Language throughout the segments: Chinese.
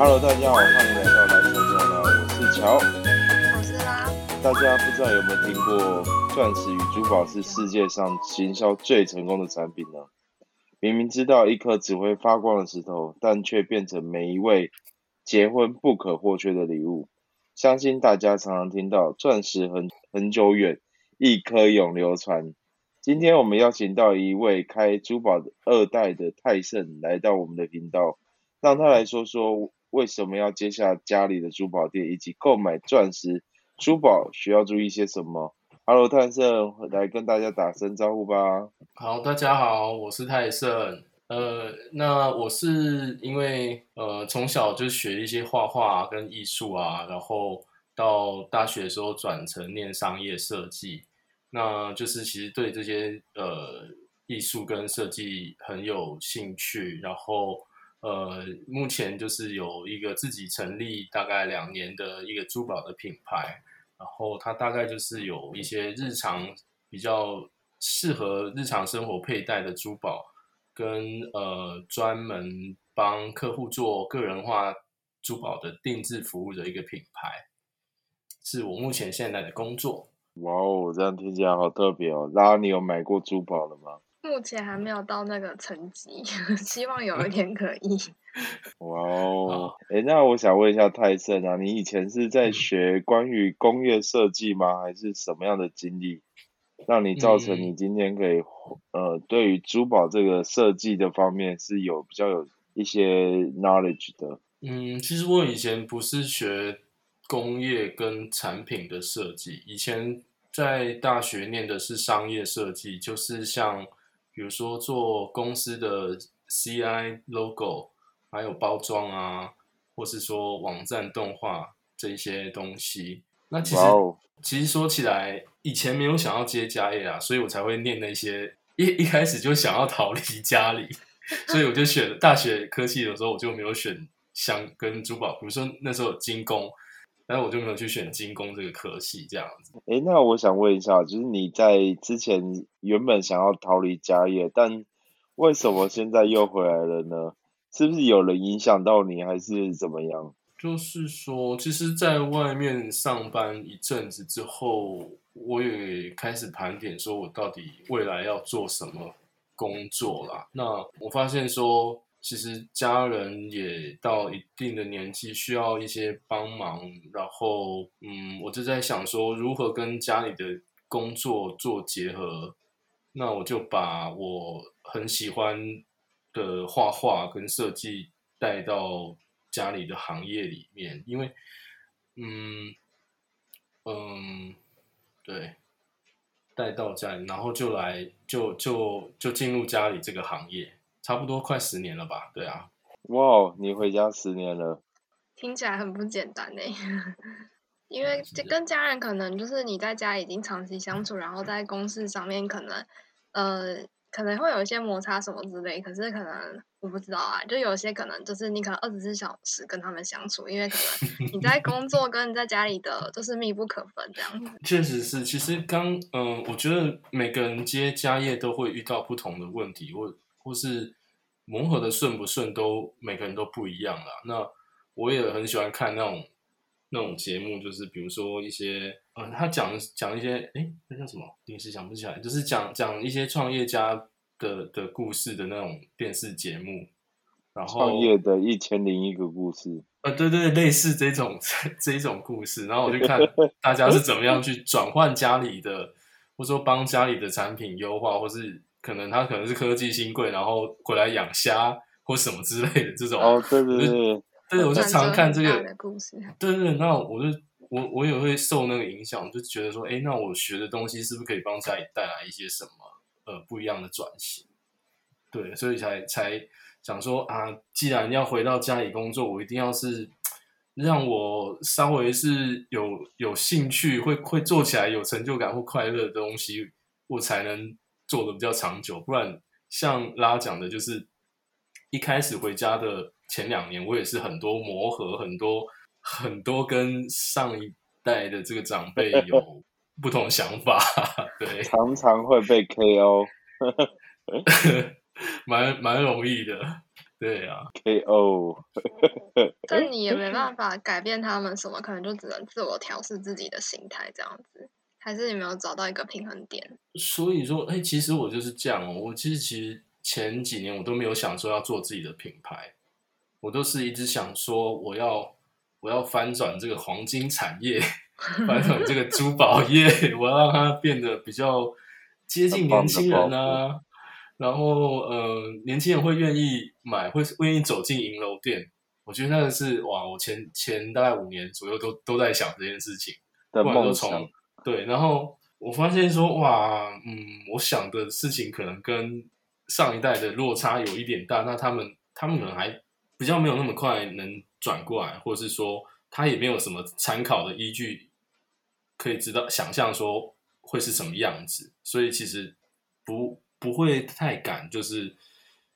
Hello，大家好，欢迎来到蓝色中呢，我是乔。我是啦，大家不知道有没有听过，钻石与珠宝是世界上行销最成功的产品呢？明明知道一颗只会发光的石头，但却变成每一位结婚不可或缺的礼物。相信大家常常听到钻石很很久远，一颗永流传。今天我们邀请到一位开珠宝二代的泰盛来到我们的频道，让他来说说为什么要接下家里的珠宝店，以及购买钻石珠宝需要注意些什么。Hello，泰盛，来跟大家打声招呼吧。好，大家好，我是泰盛。呃，那我是因为呃从小就学一些画画跟艺术啊，然后到大学的时候转成念商业设计，那就是其实对这些呃艺术跟设计很有兴趣，然后呃目前就是有一个自己成立大概两年的一个珠宝的品牌，然后它大概就是有一些日常比较适合日常生活佩戴的珠宝。跟呃专门帮客户做个人化珠宝的定制服务的一个品牌，是我目前现在的工作。哇哦，这样听起来好特别哦。然后，你有买过珠宝了吗？目前还没有到那个层级，希望有一天可以。哇哦，哎，那我想问一下泰盛啊，你以前是在学关于工业设计吗？还是什么样的经历，让你造成你今天可以、呃，对于珠宝这个设计的方面是有比较有一些 knowledge 的？嗯，其实我以前不是学工业跟产品的设计，以前在大学念的是商业设计，就是像比如说做公司的 CI logo，还有包装啊，或是说网站动画这一些东西。那其实、其实说起来，以前没有想要接家业啊，所以我才会念那些一一开始就想要逃离家里，所以我就选大学科技的时候，我就没有选相跟珠宝，比如说那时候有精工，但是我就没有去选精工这个科系这样子。哎，那我想问一下，就是你在之前原本想要逃离家业，但为什么现在又回来了呢？是不是有人影响到你，还是怎么样？就是说，其实，在外面上班一阵子之后，我也开始盘点，说我到底未来要做什么工作啦。那我发现说，其实家人也到一定的年纪，需要一些帮忙。然后，嗯，我就在想说，如何跟家里的工作做结合。那我就把我很喜欢的画画跟设计带到家里的行业里面，因为，嗯嗯，对，带到家里，然后就来就就就进入家里这个行业，差不多快十年了吧？对啊，哇哦，你回家十年了，听起来很不简单呢，因为这跟家人可能就是你在家已经长期相处，然后在公事上面可能呃可能会有一些摩擦什么之类，可是可能我不知道啊，就有些可能就是你可能二十四小时跟他们相处，因为可能你在工作跟你在家里的 就是密不可分这样子。确实是。其实刚嗯、我觉得每个人接家业都会遇到不同的问题，或或是磨合的顺不顺，都每个人都不一样啦。那我也很喜欢看那种那种节目，就是比如说一些，嗯，他讲讲一些，诶，那叫什么？临时想不起来，就是讲讲一些创业家的的故事的那种电视节目。然后创业的一千零一个故事。呃，对对，类似这种 这一种故事，然后我就看大家是怎么样去转换家里的，或者说帮家里的产品优化，或是可能他可能是科技新贵，然后回来养虾或什么之类的这种。哦，对对对，对，我就常看这个故事。对对，那我就我我也会受那个影响，就觉得说，哎，那我学的东西是不是可以帮家里带来一些什么呃不一样的转型？对，所以才才想说啊，既然要回到家里工作，我一定要是让我稍微是有有兴趣，会会做起来有成就感或快乐的东西，我才能做的比较长久，不然像拉讲的，就是一开始回家的前两年，我也是很多磨合，很多很多跟上一代的这个长辈 有不同想法，对，常常会被 KO 蛮蛮容易的，对啊，KO，但你也没办法改变他们什么，可能就只能自我调试自己的心态这样子。还是你没有找到一个平衡点？所以说，哎、其实我就是这样哦。我其实其实前几年我都没有想说要做自己的品牌，我都是一直想说我要我要翻转这个黄金产业，翻转这个珠宝业，我要让它变得比较接近年轻人啊。然后，呃，年轻人会愿意买，会会愿意走进银楼店。我觉得那个是哇，我前前大概五年左右都都在想这件事情。的不管都从，对，然后我发现说，哇，嗯，我想的事情可能跟上一代的落差有一点大，那他们他们可能还比较没有那么快能转过来，或者是说他也没有什么参考的依据，可以知道想象说会是什么样子，所以其实不不会太敢，就是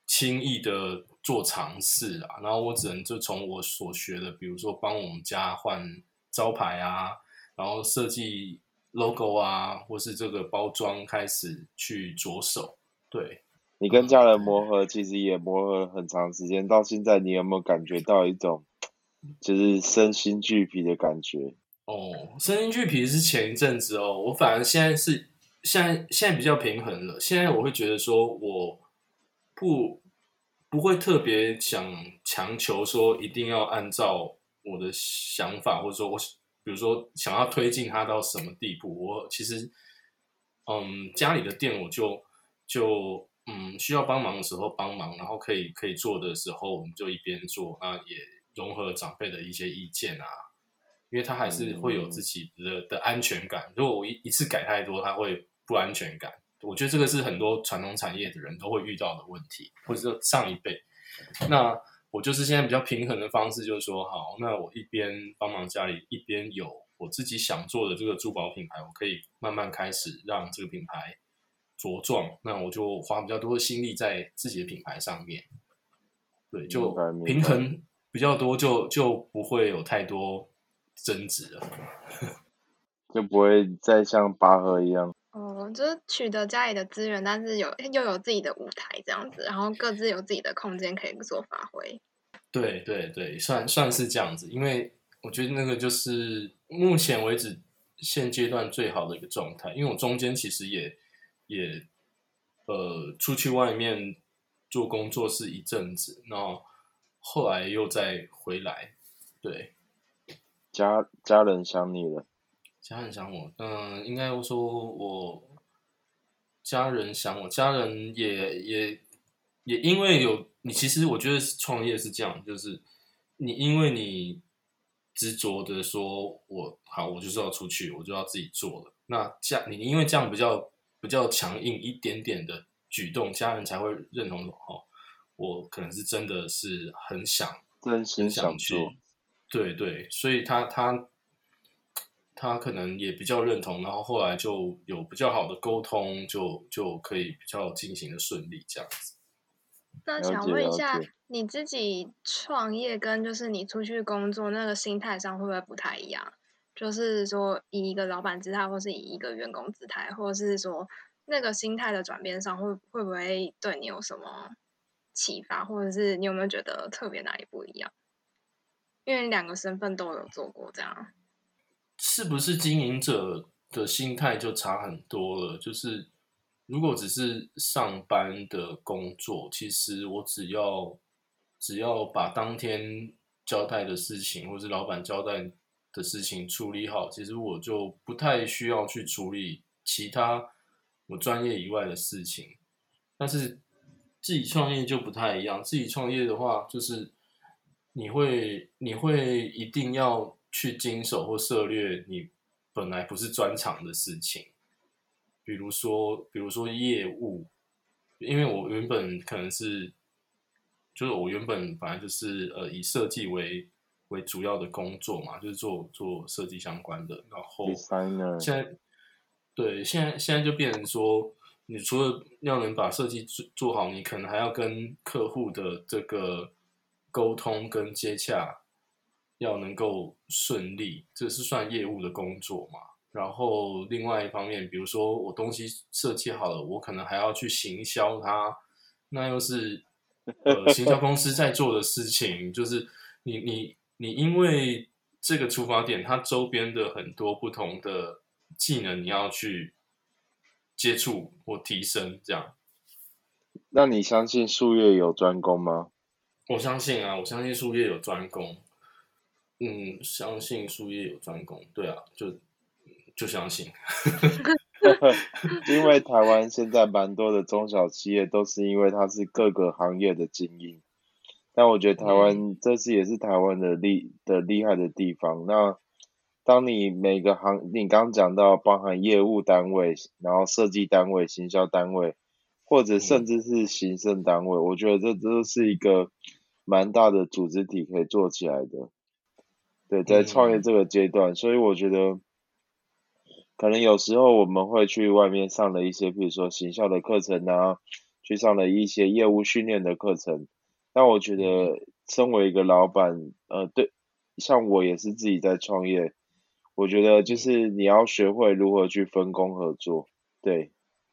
轻易的做尝试啊。然后我只能就从我所学的，比如说帮我们家换招牌啊，然后设计 logo 啊，或是这个包装开始去着手。对，你跟家人磨合，其实也磨合了很长时间，到现在你有没有感觉到一种就是身心俱疲的感觉？哦，身心俱疲是前一阵子哦，我反而现在是现在现在比较平衡了。现在我会觉得说，我不不会特别想强求说一定要按照我的想法，或者说我比如说想要推进它到什么地步。我其实嗯，家里的店我就就嗯需要帮忙的时候帮忙，然后可以可以做的时候，我们就一边做，那也融合长辈的一些意见啊。因为他还是会有自己的的安全感。如果我一一次改太多，他会不安全感。我觉得这个是很多传统产业的人都会遇到的问题，或者说上一辈。那我就是现在比较平衡的方式，就是说，好，那我一边帮忙家里，一边有我自己想做的这个珠宝品牌，我可以慢慢开始让这个品牌茁壮。那我就花比较多的心力在自己的品牌上面。对，就平衡比较多，就就不会有太多争执了。就不会再像拔河一样。哦，就是取得家里的资源，但是有又有自己的舞台这样子，然后各自有自己的空间可以做发挥。对对对，算算是这样子，因为我觉得那个就是目前为止现阶段最好的一个状态。因为我中间其实也也呃出去外面做工作是一阵子，然后后来又再回来，对，家家人想你了，家人想我，嗯，应该说我家人想我，家人也也也因为有你，其实我觉得创业是这样，就是你因为你执着的说我好，我就是要出去，我就要自己做了。那这样你因为这样比较比较强硬一点点的举动，家人才会认同哦，我可能是真的是很想真心想做。，对对，所以他他他可能也比较认同，然后后来就有比较好的沟通，就就可以比较进行的顺利这样子。那了想问一下，你自己创业跟就是你出去工作那个心态上会不会不太一样？就是说以一个老板姿态，或是以一个员工姿态，或者是说那个心态的转变上会会不会对你有什么启发，或者是你有没有觉得特别哪里不一样？因为你两个身份都有做过，这样是不是经营者的心态就差很多了？就是如果只是上班的工作，其实我只要只要把当天交代的事情，或是老板交代的事情处理好，其实我就不太需要去处理其他我专业以外的事情。但是自己创业就不太一样，自己创业的话，就是你会你会一定要去经手或涉略你本来不是专长的事情，比如说比如说业务，因为我原本可能是，就是我原本本来就是呃以设计为为主要的工作嘛，就是做做设计相关的，然后现在对现在现在就变成说，你除了要能把设计做做好，你可能还要跟客户的这个沟通跟接洽要能够顺利，这是算业务的工作嘛。然后另外一方面，比如说我东西设计好了，我可能还要去行销它，那又是呃行销公司在做的事情，就是你你你因为这个出发点，它周边的很多不同的技能你要去接触或提升，这样。那你相信术业有专攻吗？我相信啊，我相信术业有专攻。嗯，相信术业有专攻，对啊，就就相信。因为台湾现在蛮多的中小企业都是因为它是各个行业的精英，但我觉得台湾这次也是台湾的厉的厉害的地方。那当你每个行，你刚刚讲到包含业务单位，然后设计单位、行销单位，或者甚至是行政单位，我觉得这都是一个蛮大的组织体可以做起来的。对，在创业这个阶段，所以我觉得。可能有时候我们会去外面上了一些，比如说行销的课程啊，去上了一些业务训练的课程。但我觉得，身为一个老板，呃，对，像我也是自己在创业，我觉得就是你要学会如何去分工合作。对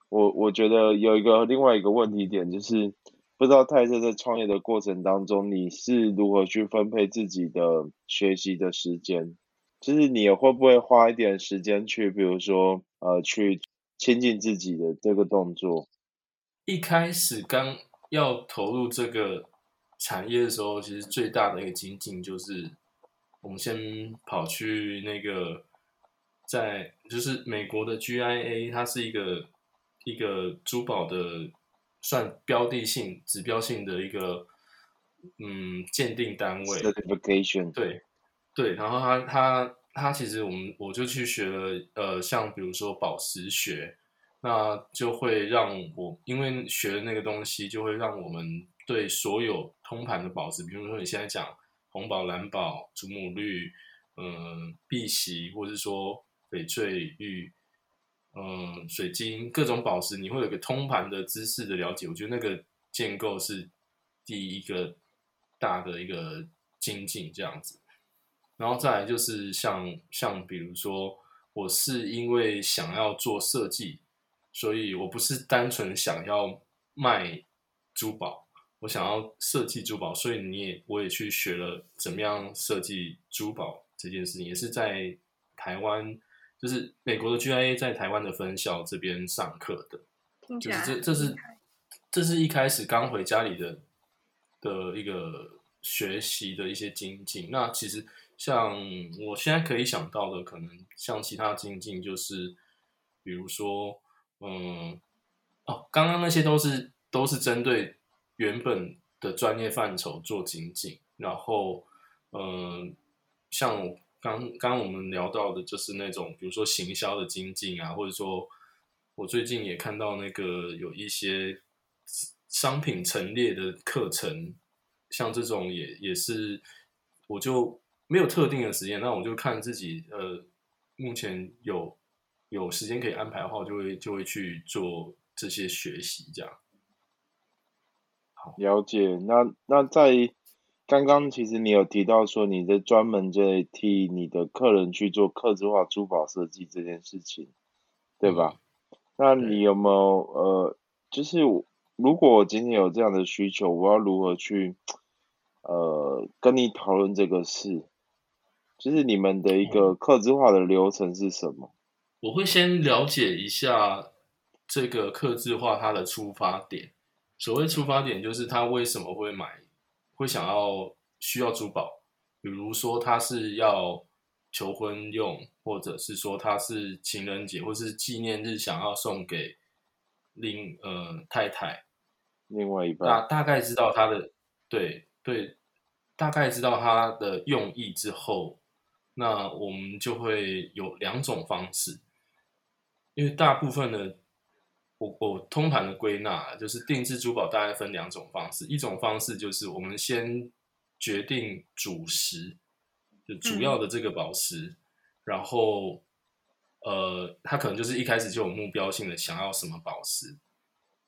我，我觉得有一个另外一个问题点就是，不知道泰森在创业的过程当中，你是如何去分配自己的学习的时间？就是你会不会花一点时间去，比如说，呃，去亲近自己的这个动作？一开始刚要投入这个产业的时候，其实最大的一个精进就是，我们先跑去那个，在就是美国的 GIA，它是一个一个珠宝的算标的性、指标性的一个嗯鉴定单位。Certification。对。对，然后他他他其实我们我就去学了，呃，像比如说宝石学，那就会让我因为学的那个东西，就会让我们对所有通盘的宝石，比如说你现在讲红宝、蓝宝、祖母绿，嗯，碧玺，或者是说翡翠玉，嗯，水晶各种宝石，你会有个通盘的知识的了解。我觉得那个建构是第一个大的一个精进，这样子。然后再来就是像像比如说，我是因为想要做设计，所以我不是单纯想要卖珠宝，我想要设计珠宝，所以你也我也去学了怎么样设计珠宝这件事情，也是在台湾，就是美国的 GIA 在台湾的分校这边上课的，就是这这是这是一开始刚回家里的的一个学习的一些精进，那其实。像我现在可以想到的，可能像其他精进，就是比如说，嗯，哦，刚刚那些都是都是针对原本的专业范畴做精进，然后，嗯，像刚刚我们聊到的，就是那种比如说行销的精进啊，或者说，我最近也看到那个有一些商品陈列的课程，像这种也也是，我就。没有特定的时间，那我就看自己呃，目前有有时间可以安排的话，就会就会去做这些学习，这样。好，了解。那那在刚刚其实你有提到说，你在专门在替你的客人去做客制化珠宝设计这件事情，对吧？那你有没有呃，就是如果我今天有这样的需求，我要如何去呃跟你讨论这个事？就是你们的一个客制化的流程是什么？我会先了解一下这个客制化它的出发点。所谓出发点，就是他为什么会买，会想要需要珠宝。比如说他是要求婚用，或者是说他是情人节或是纪念日想要送给另呃太太，另外一半大大概知道他的对对，大概知道他的用意之后。那我们就会有两种方式，因为大部分的我我通盘的归纳就是定制珠宝大概分两种方式，一种方式就是我们先决定主石，就主要的这个宝石，然后呃，他可能就是一开始就有目标性的想要什么宝石，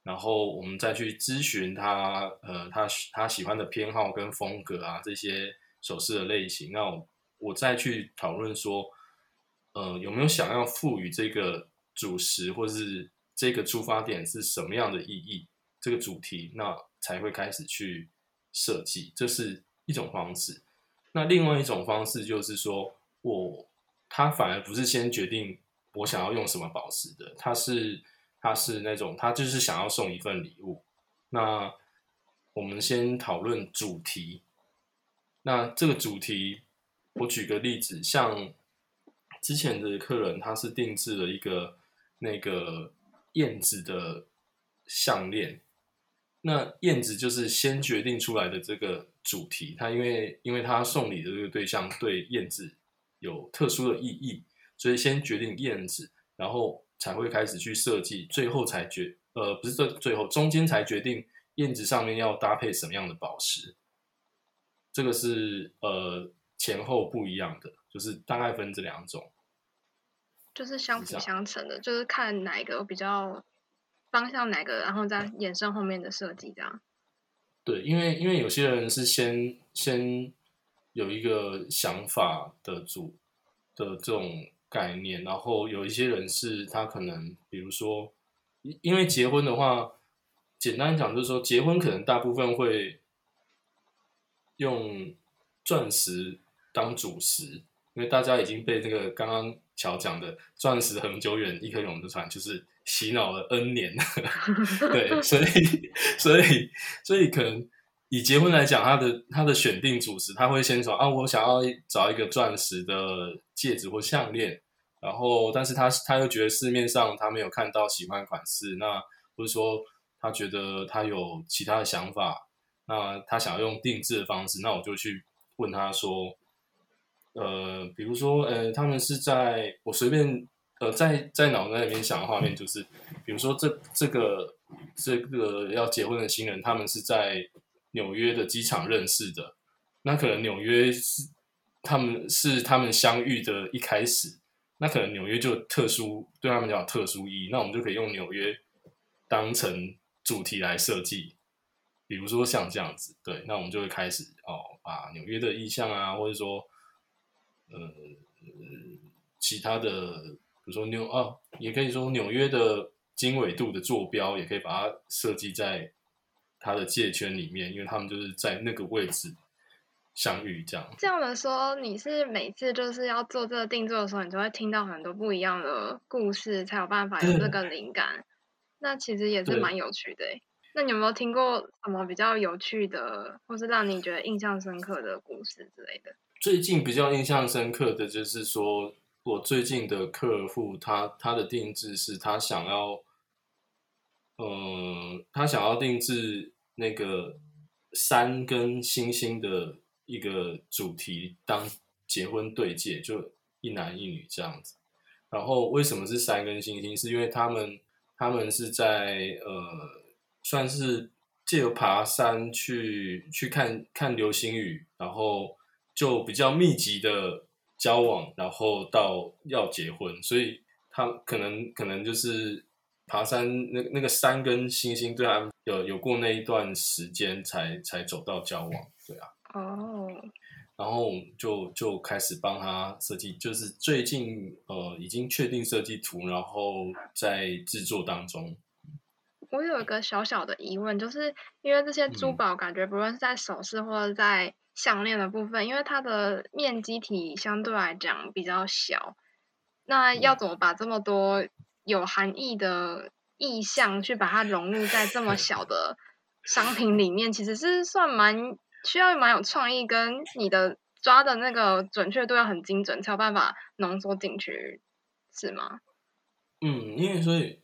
然后我们再去咨询他，呃，他他喜欢的偏好跟风格啊，这些首饰的类型。那我我再去讨论说，呃，有没有想要赋予这个主石或是这个出发点是什么样的意义？这个主题，那才会开始去设计，这是一种方式。那另外一种方式就是说，我他反而不是先决定我想要用什么宝石的，他是。他是那种，他就是想要送一份礼物。那我们先讨论主题。那这个主题，我举个例子，像之前的客人，他是定制了一个那个燕子的项链。那燕子就是先决定出来的这个主题。他因为因为他送礼的这个对象对燕子有特殊的意义，所以先决定燕子，然后。才会开始去设计，最后才决呃不是最最后中间才决定燕子上面要搭配什么样的宝石，这个是呃前后不一样的，就是大概分这两种，就是相辅相成的，就是看哪一个比较方向哪个，然后再衍生后面的设计这样。对，因为因为有些人是先先有一个想法的主的这种。概念，然后有一些人是他可能，比如说，因为结婚的话，简单讲就是说，结婚可能大部分会用钻石当主食，因为大家已经被这个刚刚乔讲的“钻石恒久远，一颗永流传”就是洗脑了 N 年，对，所以所以所以可能。以结婚来讲，他的他的选定主持，他会先说啊，我想要找一个钻石的戒指或项链，然后，但是他他又觉得市面上他没有看到喜欢款式，那或者说他觉得他有其他的想法，那他想要用定制的方式，那我就去问他说，呃，比如说，呃，他们是在我随便呃在在脑袋里面想的画面就是，比如说这这个这个要结婚的新人，他们是在。纽约的机场认识的，那可能纽约是他们是他们相遇的一开始，那可能纽约就特殊对他们讲特殊意义，那我们就可以用纽约当成主题来设计，比如说像这样子，对，那我们就会开始哦，把纽约的意象啊，或者说呃其他的，比如说纽啊，也可以说纽约的经纬度的坐标，也可以把它设计在。它的界圈里面，因为他们就是在那个位置相遇，这样。这样的说，你是每次就是要做这个定做的时候，你就会听到很多不一样的故事，才有办法有这个灵感。那其实也是蛮有趣的。那你有没有听过什么比较有趣的，或是让你觉得印象深刻的故事之类的？最近比较印象深刻的就是说，我最近的客户，他他的定制是他想要。呃，他想要定制那个山跟星星的一个主题当结婚对戒，就一男一女这样子。然后为什么是山跟星星？是因为他们他们是在呃，算是借由爬山去去看看流星雨，然后就比较密集的交往，然后到要结婚，所以他可能可能就是。爬山那那个山跟星星对他有有过那一段时间才才走到交往，对啊。哦。然后就就开始帮他设计，就是最近呃已经确定设计图，然后在制作当中。我有一个小小的疑问，就是因为这些珠宝感觉不论是在首饰或者在项链的部分，因为它的面积体相对来讲比较小，那要怎么把这么多？有含义的意象去把它融入在这么小的商品里面，其实是算蛮需要蛮有创意，跟你的抓的那个准确度要很精准，才有办法浓缩进去，是吗？嗯，因为所以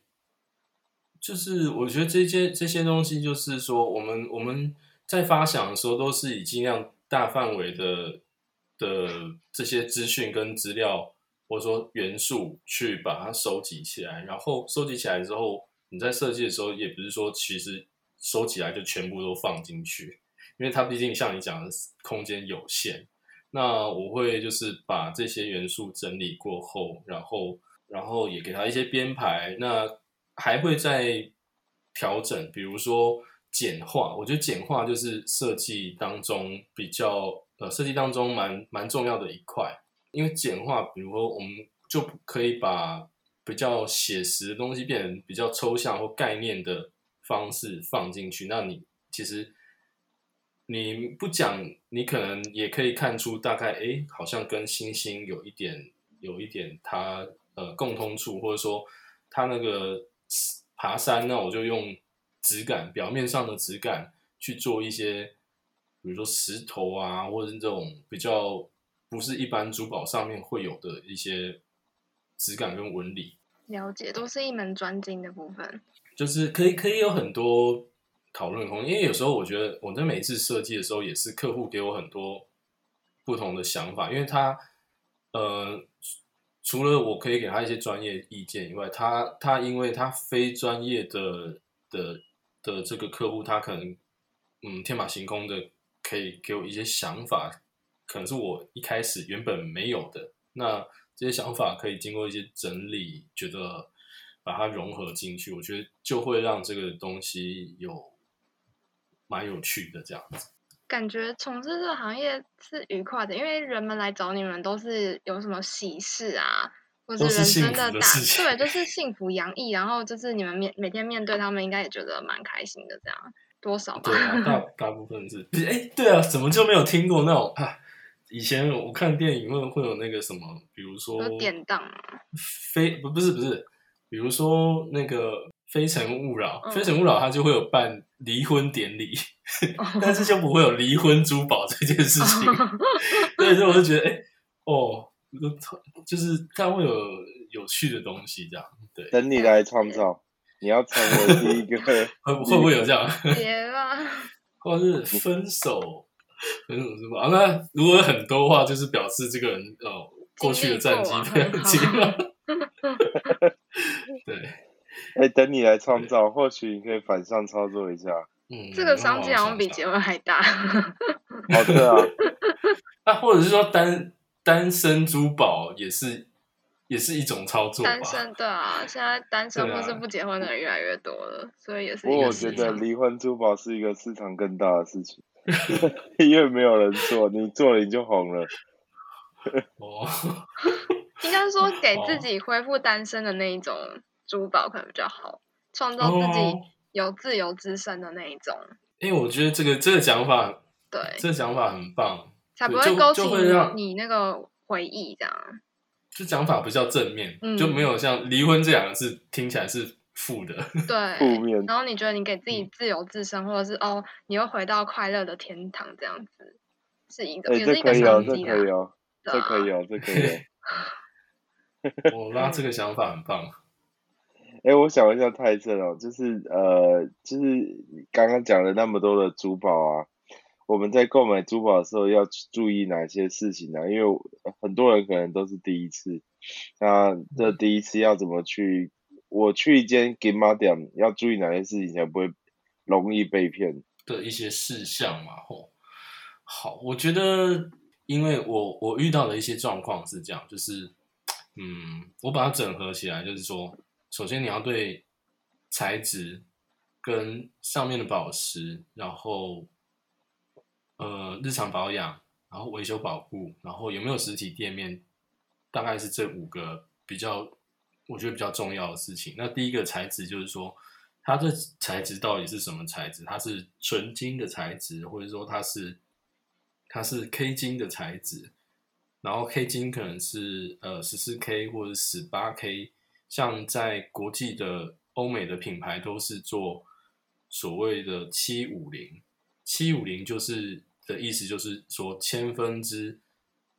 就是我觉得这些这些东西，就是说我们我们在发想的时候，都是以尽量大范围的的这些资讯跟资料。或者说元素去把它收集起来，然后收集起来之后，你在设计的时候也不是说其实收起来就全部都放进去，因为它毕竟像你讲的空间有限。那我会就是把这些元素整理过后，然后然后也给它一些编排，那还会再调整，比如说简化，我觉得简化就是设计当中比较呃设计当中蛮蛮重要的一块，因为简化，比如说我们就可以把比较写实的东西变成比较抽象或概念的方式放进去，那你其实你不讲，你可能也可以看出大概，哎，好像跟星星有一点有一点它呃共通处，或者说它那个爬山，那我就用质感表面上的质感去做一些，比如说石头啊，或者是这种比较不是一般珠宝上面会有的一些质感跟纹理。了解，都是一门专精的部分。就是可以可以有很多讨论空间，因为有时候我觉得我在每一次设计的时候，也是客户给我很多不同的想法，因为他呃除了我可以给他一些专业意见以外，他他因为他非专业的的的这个客户，他可能嗯天马行空的可以给我一些想法，可能是我一开始原本没有的，那这些想法可以经过一些整理，觉得。把它融合进去，我觉得就会让这个东西有蛮有趣的这样子。感觉从事这个行业是愉快的，因为人们来找你们都是有什么喜事啊，或者人生的大，对，就是幸福洋溢。然后就是你们面每天面对他们，应该也觉得蛮开心的。这样多少吧？对啊，大 大部分是。哎，对啊，怎么就没有听过那种啊？以前我看电影会会有那个什么，比如说典当，非不不是不是。比如说那个《非诚勿扰》，《非诚勿扰》它就会有办离婚典礼，但是就不会有离婚珠宝这件事情。对，所以我就觉得，哎，哦，就是它会有有趣的东西，这样。对，等你来创造，你要成为第一个，会会不会有这样？别吧，或者是分手，分手是吧。那如果很多的话，就是表示这个人哦，过去的战绩非常精对，哎，等你来创造，或许你可以反向操作一下。嗯，这个商机好像比结婚还大。好的啊，那或者是说单单身珠宝也是也是一种操作单身对啊，现在单身或是不结婚的人越来越多了，所以也是。不过我觉得离婚珠宝是一个市场更大的事情，因为没有人做，你做了你就红了。哦。应该说，给自己恢复单身的那一种珠宝可能比较好，创造自己有自由之身的那一种。因为我觉得这个这个讲法，对，这个讲法很棒，才不会勾起你那个回忆。这样，这讲法比较正面，就没有像离婚这两个字听起来是负的，对，负面。然后你觉得你给自己自由自身，或者是哦，你又回到快乐的天堂，这样子是一个，也是一个商机的，这可以哦，这可以哦，这可以哦。我拉这个想法很棒。哎，我想一下泰正哦，就是呃，就是刚刚讲了那么多的珠宝啊，我们在购买珠宝的时候要注意哪些事情呢？因为很多人可能都是第一次，那这第一次要怎么去？我去一间金马店要注意哪些事情才不会容易被骗的一些事项嘛？吼，好，我觉得，因为我我遇到的一些状况是这样，就是。嗯，我把它整合起来，就是说，首先你要对材质跟上面的宝石，然后呃日常保养，然后维修保护，然后有没有实体店面，大概是这五个比较我觉得比较重要的事情。那第一个材质就是说，它的材质到底是什么材质？它是纯金的材质，或者说它是它是 K 金的材质？然后 K 金可能是呃十四 K 或者十八 K，像在国际的欧美的品牌都是做所谓的七五零，七五零就是的意思就是说千分之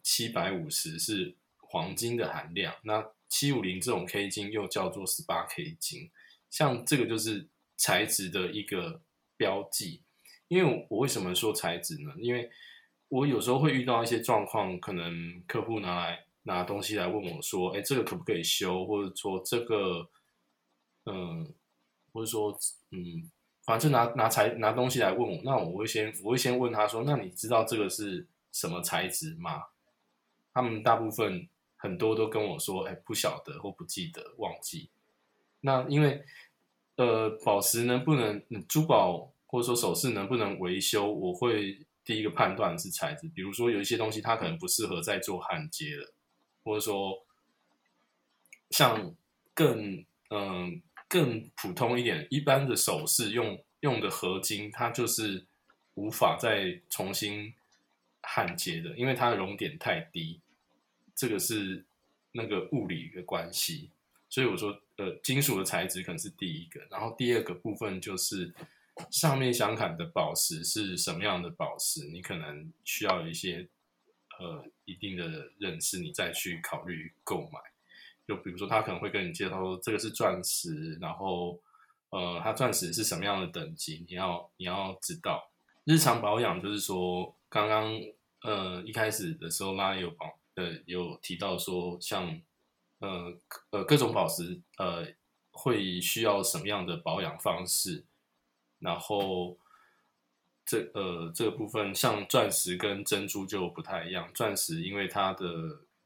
七百五十是黄金的含量，那七五零这种 K 金又叫做十八 K 金，像这个就是材质的一个标记。因为我为什么说材质呢？因为我有时候会遇到一些状况，可能客户拿来拿东西来问我说：“哎，这个可不可以修？”或者说这个，嗯，或者说，嗯，反正拿拿材拿东西来问我，那我会先我会先问他说：“那你知道这个是什么材质吗？”他们大部分很多都跟我说：“哎，不晓得或不记得，忘记。”那因为呃，宝石能不能，珠宝或者说首饰能不能维修，我会第一个判断是材质，比如说有一些东西它可能不适合再做焊接了，或者说像更嗯、更普通一点，一般的首饰用用的合金，它就是无法再重新焊接的，因为它的熔点太低，这个是那个物理的关系。所以我说，呃，金属的材质可能是第一个，然后第二个部分就是上面想砍的宝石是什么样的宝石，你可能需要有一些呃一定的认识，你再去考虑购买。就比如说，他可能会跟你介绍说这个是钻石，然后呃，它钻石是什么样的等级，你要你要知道。日常保养就是说，刚刚呃一开始的时候，拉有保呃有提到说，像呃呃各种宝石呃会需要什么样的保养方式，然后这呃这个部分像钻石跟珍珠就不太一样，钻石因为它的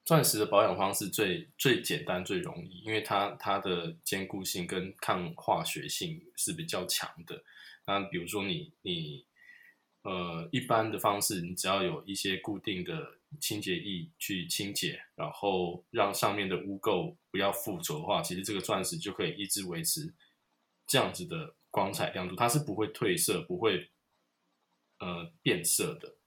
钻石的保养方式最最简单最容易，因为它它的坚固性跟抗化学性是比较强的。那比如说你你呃一般的方式，你只要有一些固定的清洁液去清洁，然后让上面的污垢不要附着的话，其实这个钻石就可以一直维持这样子的光彩亮度，它是不会褪色，不会呃变色的。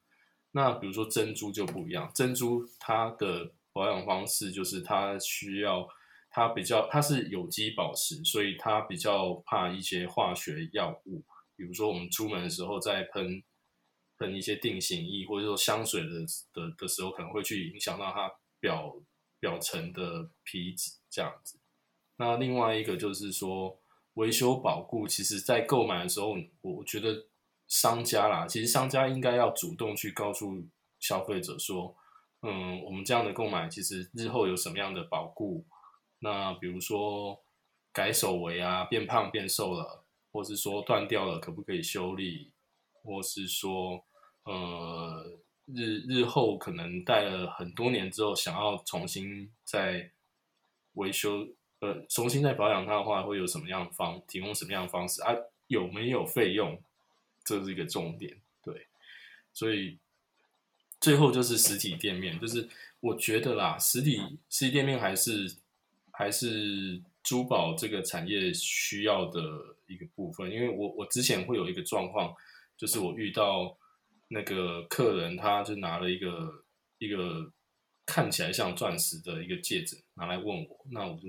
那比如说珍珠就不一样，珍珠它的保养方式就是它需要它比较它是有机宝石，所以它比较怕一些化学药物，比如说我们出门的时候在喷喷一些定型液或者说香水的的的时候，可能会去影响到它表表层的皮质这样子。那另外一个就是说维修保固，其实在购买的时候，我觉得商家啦，其实商家应该要主动去告诉消费者说，嗯，我们这样的购买其实日后有什么样的保固？那比如说改手围啊，变胖变瘦了，或是说断掉了，可不可以修理？或是说，呃，日日后可能戴了很多年之后，想要重新再维修，呃，重新再保养它的话，会有什么样的方提供什么样的方式啊？有没有费用？这是一个重点，对，所以最后就是实体店面，就是我觉得啦，实体实体店面还是还是珠宝这个产业需要的一个部分，因为我我之前会有一个状况，就是我遇到那个客人，他就拿了一个一个看起来像钻石的一个戒指拿来问我，那我就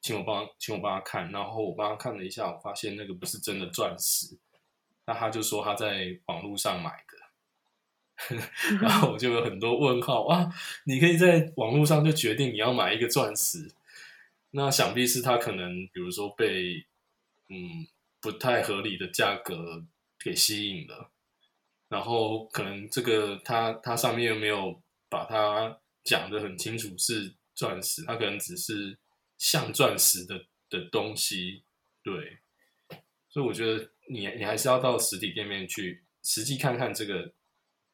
请我帮请我帮他看，然后我帮他看了一下，我发现那个不是真的钻石。那他就说他在网络上买的，然后我就有很多问号啊！你可以在网络上就决定你要买一个钻石，那想必是他可能比如说被嗯不太合理的价格给吸引了，然后可能这个它它上面又没有把它讲的很清楚是钻石，它可能只是像钻石的的东西，对，所以我觉得。你你还是要到实体店面去实际看看这个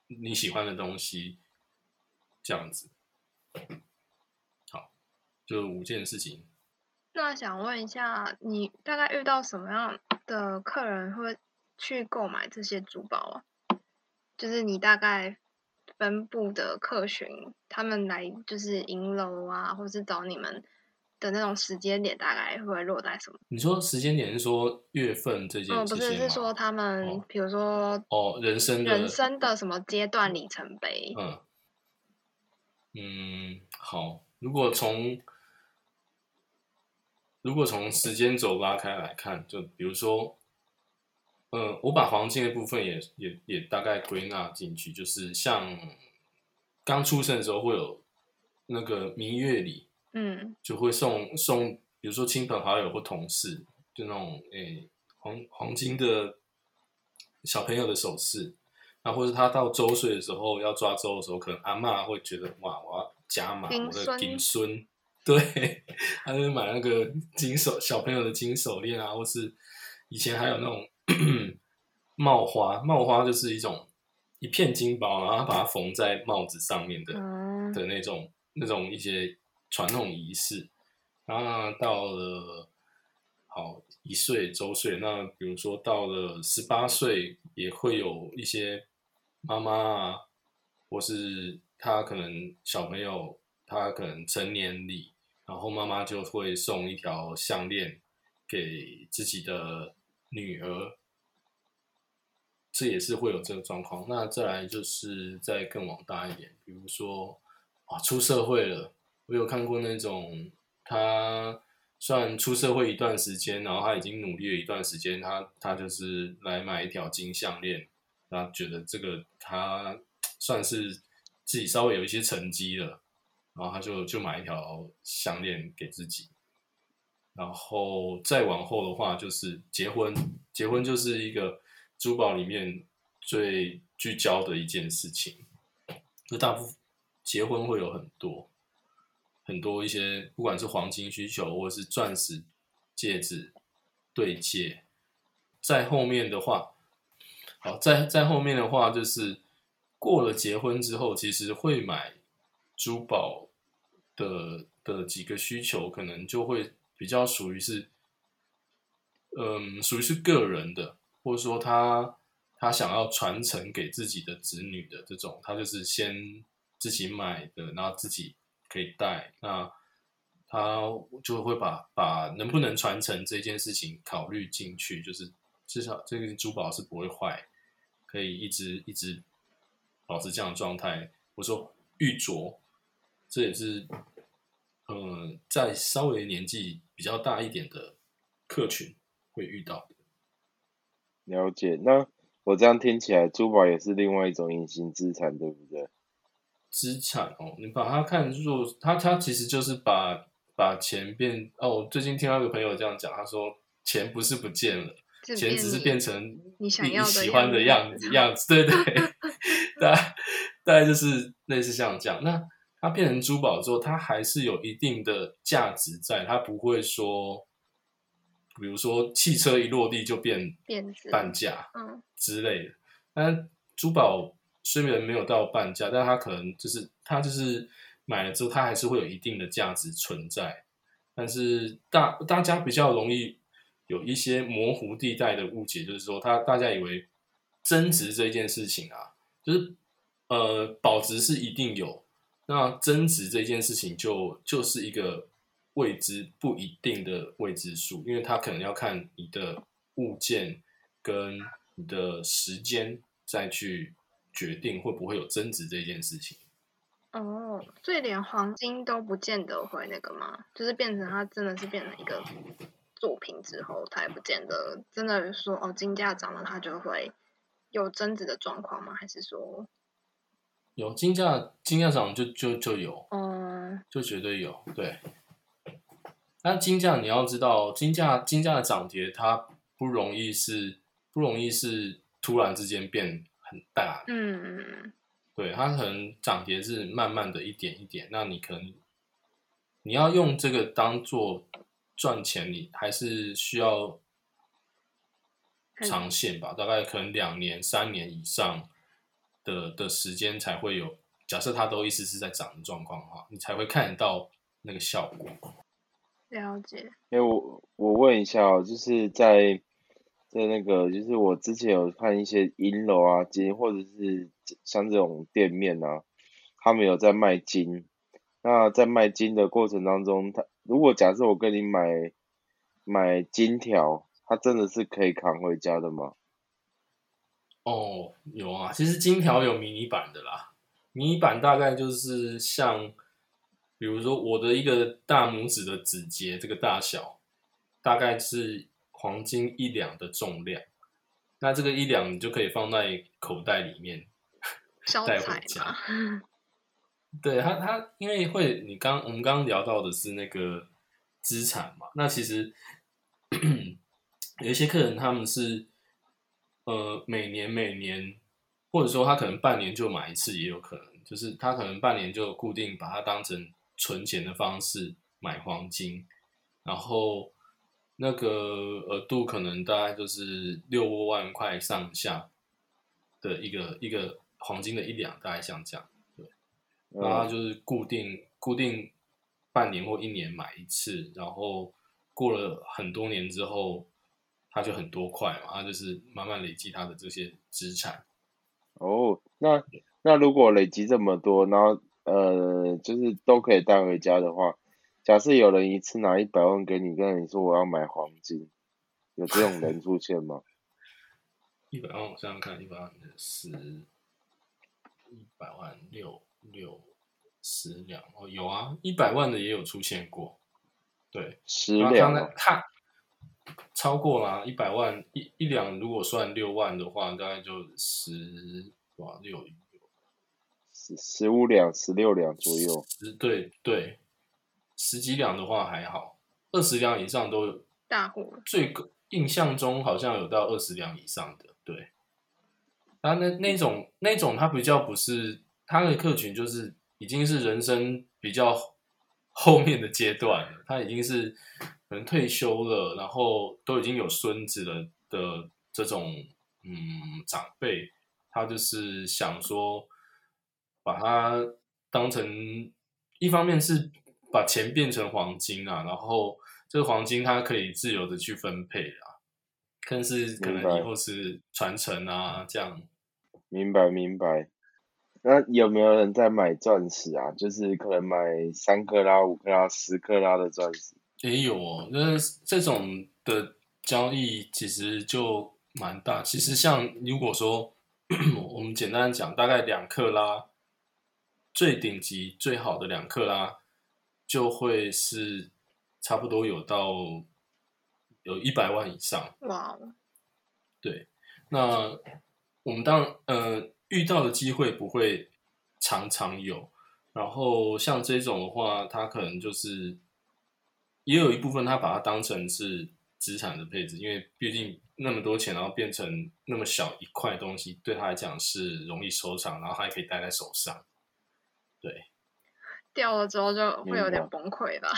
你喜欢的东西，这样子。好，就五件事情。那想问一下，你大概遇到什么样的客人会去购买这些珠宝啊？就是你大概分布的客群，他们来就是银楼啊，或是找你们。的那种时间点大概会落在什么？你说时间点是说月份这件？哦，不是，是说他们，比如说哦，人生人生的什么阶段里程碑？嗯嗯，好。如果从如果从时间轴拉开来看，就比如说，呃，我把黄金的部分也也也大概归纳进去，就是像刚出生的时候会有那个明月礼。嗯，就会送送，比如说亲朋好友或同事，就那种诶黄黄金的小朋友的首饰，那或者他到周岁的时候要抓周的时候，可能阿妈会觉得哇，我要加码我的金孙，对，他就买那个金手小朋友的金手链啊，或是以前还有那种 帽花，帽花就是一种一片金包，然后把它缝在帽子上面的的那种那种一些。传统仪式，然后到了好一岁周岁，那比如说到了十八岁，也会有一些妈妈啊，或是他可能小朋友他可能成年礼，然后妈妈就会送一条项链给自己的女儿，这也是会有这个状况。那再来就是再更往大一点，比如说啊出社会了，我有看过那种他算出社会一段时间，然后他已经努力了一段时间，他他就是来买一条金项链，他觉得这个他算是自己稍微有一些成绩了，然后他就就买一条项链给自己。然后再往后的话，就是结婚，结婚就是一个珠宝里面最聚焦的一件事情。就大部分结婚会有很多很多一些，不管是黄金需求，或者是钻石戒指对戒。在后面的话，好，在在后面的话，就是过了结婚之后，其实会买珠宝的的几个需求，可能就会比较属于是，嗯，属于是个人的，或者说他他想要传承给自己的子女的这种，他就是先自己买的，然后自己可以带，那他就会把把能不能传承这件事情考虑进去，就是至少这个珠宝是不会坏，可以一直一直保持这样的状态。我说玉镯，这也是。嗯，在稍微年纪比较大一点的客群会遇到的。了解，那我这样听起来，珠宝也是另外一种隐形资产，对不对？资产哦，你把它看作它，它其实就是把把钱变哦。我最近听到一个朋友这样讲，他说钱不是不见了，钱只是变成你想要的喜欢的样子样子，对对，大概大概就是类似像这样。那它变成珠宝之后，它还是有一定的价值在，它不会说，比如说汽车一落地就变变质半价，嗯之类的。但珠宝虽然没有到半价，但它可能就是它就是买了之后，它还是会有一定的价值存在。但是大大家比较容易有一些模糊地带的误解，就是说，他大家以为增值这件事情啊，就是呃保值是一定有。那增值这件事情就就是一个未知不一定的未知数，因为它可能要看你的物件跟你的时间再去决定会不会有增值这件事情。哦，所以连黄金都不见得会那个吗？就是变成它真的是变成一个作品之后，它也不见得真的说哦，金价涨了它就会有增值的状况吗？还是说，有金价金价涨就就就有，嗯就绝对有，对。那金价你要知道，金价金价的涨跌它不容易是不容易是突然之间变很大的，嗯对，它可能涨跌是慢慢的一点一点，那你可能你要用这个当做赚钱，你还是需要长线吧，大概可能两年、三年以上的的时间才会有。假设它都一直是在涨的状况的话，你才会看得到那个效果。了解，哎，我我问一下哦，就是在在那个，就是我之前有看一些银楼啊、金或者是像这种店面啊，他们有在卖金。那在卖金的过程当中，他如果假设我跟你买买金条，它真的是可以扛回家的吗？哦，有啊，其实金条有迷你版的啦，迷你版大概就是像，比如说我的一个大拇指的指节这个大小，大概是黄金一两的重量，那这个一两你就可以放在口袋里面带回家。嘛，对他，他因为会，你刚我们刚刚聊到的是那个资产嘛，那其实有一些客人他们是呃每年每年，或者说他可能半年就买一次，也有可能，就是他可能半年就固定把它当成存钱的方式买黄金，然后那个额度可能大概就是六万块上下的一个一个黄金的一两，大概像这样。对然后就是固定固定半年或一年买一次，然后过了很多年之后，它就很多块嘛，它就是慢慢累积它的这些资产。哦，那那如果累积这么多，然后呃，就是都可以带回家的话，假设有人一次拿一百万给你，跟你说我要买黄金，有这种人出现吗？一百万，我想想看，一百万十，一百万六六十两哦，有啊，一百万的也有出现过，对，十两哦，刚才看超过啦，一百万一一两，如果算六万的话，大概就十多少六十十五两、十六两左右。十对对，十几两的话还好，二十两以上都有，大户最印象中好像有到二十两以上的，对。他那那种那种，他比较不是他的客群，就是已经是人生比较后面的阶段了，他已经是可能退休了，然后都已经有孙子了的这种嗯长辈，他就是想说把它当成一方面是把钱变成黄金啊，然后这个黄金它可以自由的去分配啊，但是可能以后是传承啊这样。明白明白。那有没有人在买钻石啊？就是可能买三克拉、五克拉、十克拉的钻石。也有哦，那这种的交易其实就蛮大。其实像如果说 我们简单讲，大概两克拉，最顶级最好的两克拉就会是差不多有到有一百万以上。哇哦，对，那我们当呃遇到的机会不会常常有，然后像这种的话，它可能就是也有一部分他把它当成是资产的配置，因为毕竟那么多钱，然后变成那么小一块东西，对他来讲是容易收藏，然后他还可以戴在手上。对，掉了之后就会有点崩溃吧？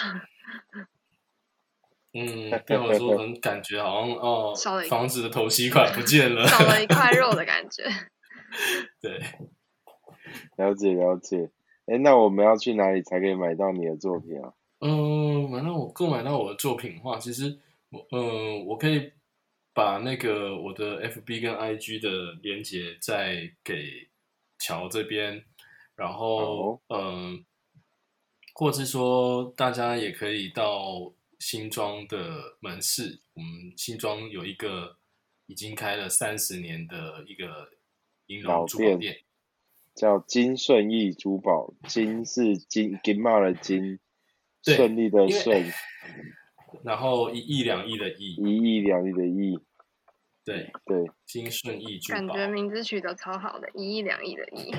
嗯，掉了之后可能感觉好像哦 少了，房子的头吸款不见了。少了一块肉的感觉。对，了解了解。哎，那我们要去哪里才可以买到你的作品啊？嗯，买到我购买到我的作品的话，其实我嗯，我可以把那个我的 FB 跟 IG 的连接再给乔这边，然后嗯，或是说大家也可以到新庄的门市，我们新庄有一个已经开了三十年的一个银老龙珠宝店店，叫金顺义珠宝，金是金金马的金，对顺利的顺，然后一亿两亿的亿，一亿两亿的亿，对，对，金顺义珠宝。感觉名字取得超好的，一亿两亿的亿，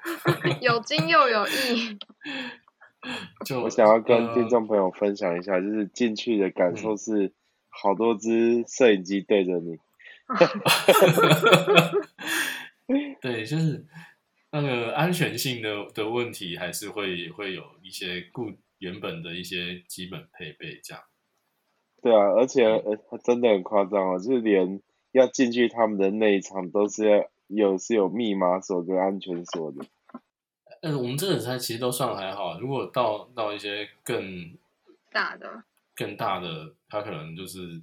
有金又有亿。就我想要跟呃听众朋友分享一下，就是进去的感嗯。受是，好多只摄影机对着你，对，就是那个安全性的的问题，还是会会有一些固原本的一些基本配备这样。对啊，而且真的很夸张哦，就是连要进去他们的内场都是要有是有密码锁跟安全锁的，嗯，我们这个才其实都算还好，如果到到一些更大的，更大的，它可能就是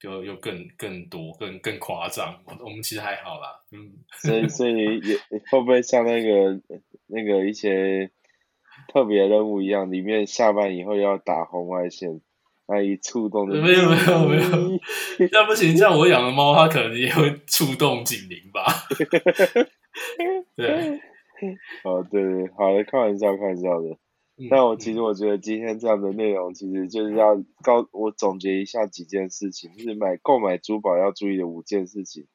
就又更更多、更更夸张。我我们其实还好啦，嗯，所以所以也会不会像那个那个一些特别任务一样，里面下班以后要打红外线，那一触动就没有没有没有，那不行，像我养的猫，它可能也会触动警铃吧。对，哦，对对，好的，开玩笑，开玩笑的。嗯那我其实我觉得今天这样的内容，其实就是要告我总结一下几件事情，就是买购买珠宝要注意的五件事情，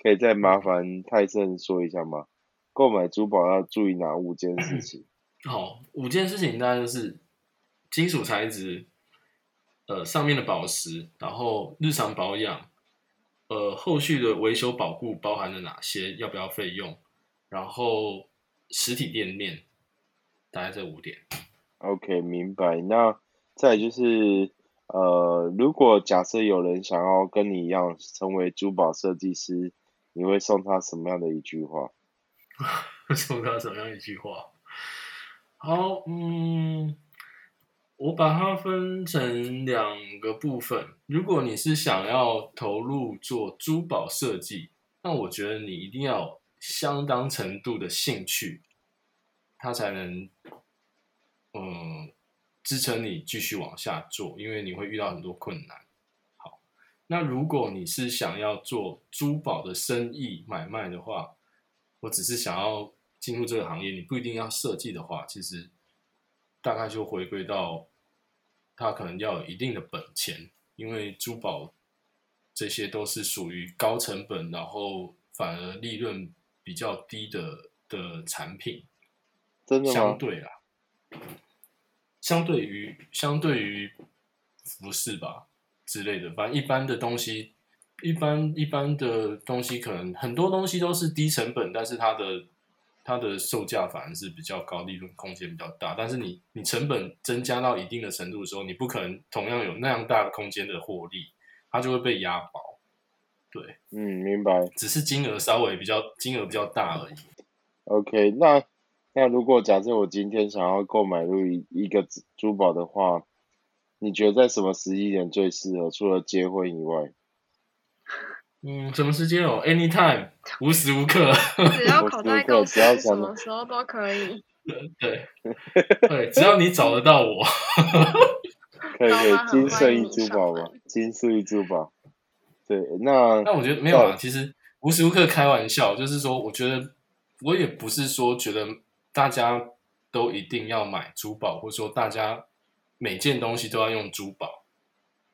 可以再麻烦泰森说一下吗？购买珠宝要注意哪五件事 情？好，五件事情大概就是金属材质，呃，上面的宝石，然后日常保养，呃，后续的维修保护包含了哪些？要不要费用？然后实体店面，大概这五点。OK，明白。那再就是，呃，如果假设有人想要跟你一样成为珠宝设计师，你会送他什么样的一句话？送他什么样一句话？好，嗯，我把它分成两个部分。如果你是想要投入做珠宝设计，那我觉得你一定要有相当程度的兴趣，它才能嗯支撑你继续往下做，因为你会遇到很多困难。好，那如果你是想要做珠宝的生意买卖的话，我只是想要进入这个行业，你不一定要设计的话，其实大概就回归到它可能要有一定的本钱，因为珠宝这些都是属于高成本，然后反而利润比较低的的产品，真的？相对啦，相对于相对于服饰吧之类的，反正一般的东西，一般一般的东西，可能很多东西都是低成本，但是它的它的售价反而是比较高，利润空间比较大。但是你你成本增加到一定的程度的时候，你不可能同样有那样大的空间的获利，它就会被压薄。对，嗯，明白。只是金额稍微比较金额比较大而已。OK，那那如果假设我今天想要购买入一一个珠珠宝的话，你觉得在什么时机点最适合？除了结婚以外，嗯，什么时间哦？Anytime，无时无刻。只要我口袋够只要深，什想么时候都可以。对，对，只要你找得到我，可以金色一珠宝吧，金色一珠宝。对，那那我觉得没有啊。其实无时无刻开玩笑，就是说，我觉得我也不是说觉得大家都一定要买珠宝，或者说大家每件东西都要用珠宝。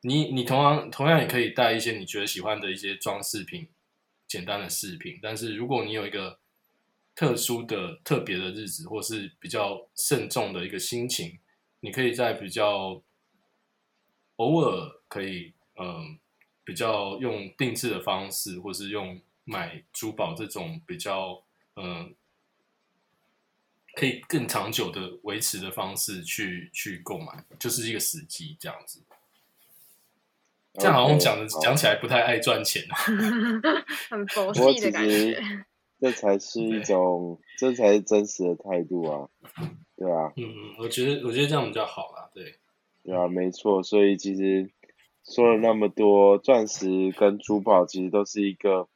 你你同样同样也可以带一些你觉得喜欢的一些装饰品，简单的饰品。但是如果你有一个特殊的、特别的日子，或是比较慎重的一个心情，你可以在比较偶尔可以嗯比较用定制的方式，或是用买珠宝这种比较嗯可以更长久的维持的方式去去购买，就是一个时机这样子。这样好像讲的讲起来不太爱赚钱啊。很佛系的感觉。这才是一种，这才是真实的态度啊，对啊，嗯嗯，我觉得我觉得这样比较好啦。对，对啊，没错。所以其实说了那么多，钻石跟珠宝其实都是一个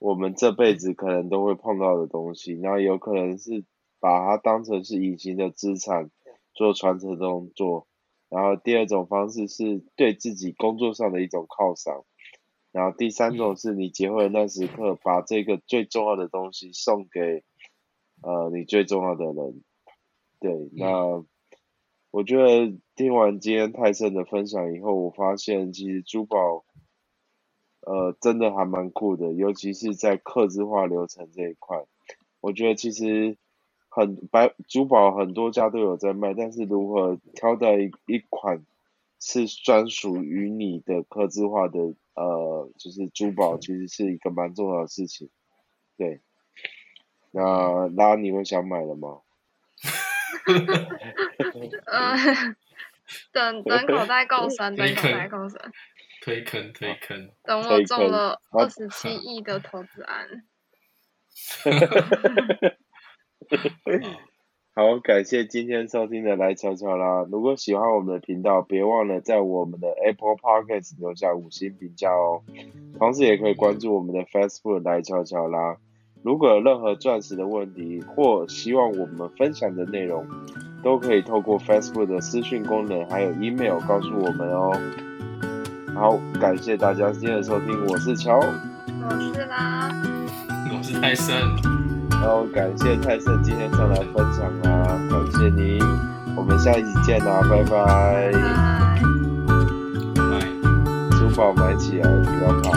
我们这辈子可能都会碰到的东西，然后有可能是把它当成是隐形的资产做传承动作，然后第二种方式是对自己工作上的一种犒赏，然后第三种是你结婚的那时刻把这个最重要的东西送给呃你最重要的人，对，那。我觉得听完今天泰森的分享以后，我发现其实珠宝，呃，真的还蛮酷的，尤其是在刻字化流程这一块。我觉得其实很白珠宝很多家都有在卖，但是如何挑到一款是专属于你的刻字化的呃，就是珠宝，其实是一个蛮重要的事情。对，那拉你会想买了吗？呃，等等口袋够深，等口袋够深，推坑推坑，等我中了二十七 亿的投资案。好，感谢今天收听的来悄悄啦！如果喜欢我们的频道，别忘了在我们的 Apple Podcast 留下五星评价哦。同时也可以关注我们的 Facebook 来悄悄啦。如果有任何钻石的问题，或希望我们分享的内容，都可以透过 Facebook 的私讯功能，还有 email 告诉我们哦。好，感谢大家今天的收听，我是乔，我是啦，我是泰森，然后感谢泰森今天上来分享啦，感谢您，我们下一集见啦，拜拜。拜。拜。珠宝买起来，不要怕，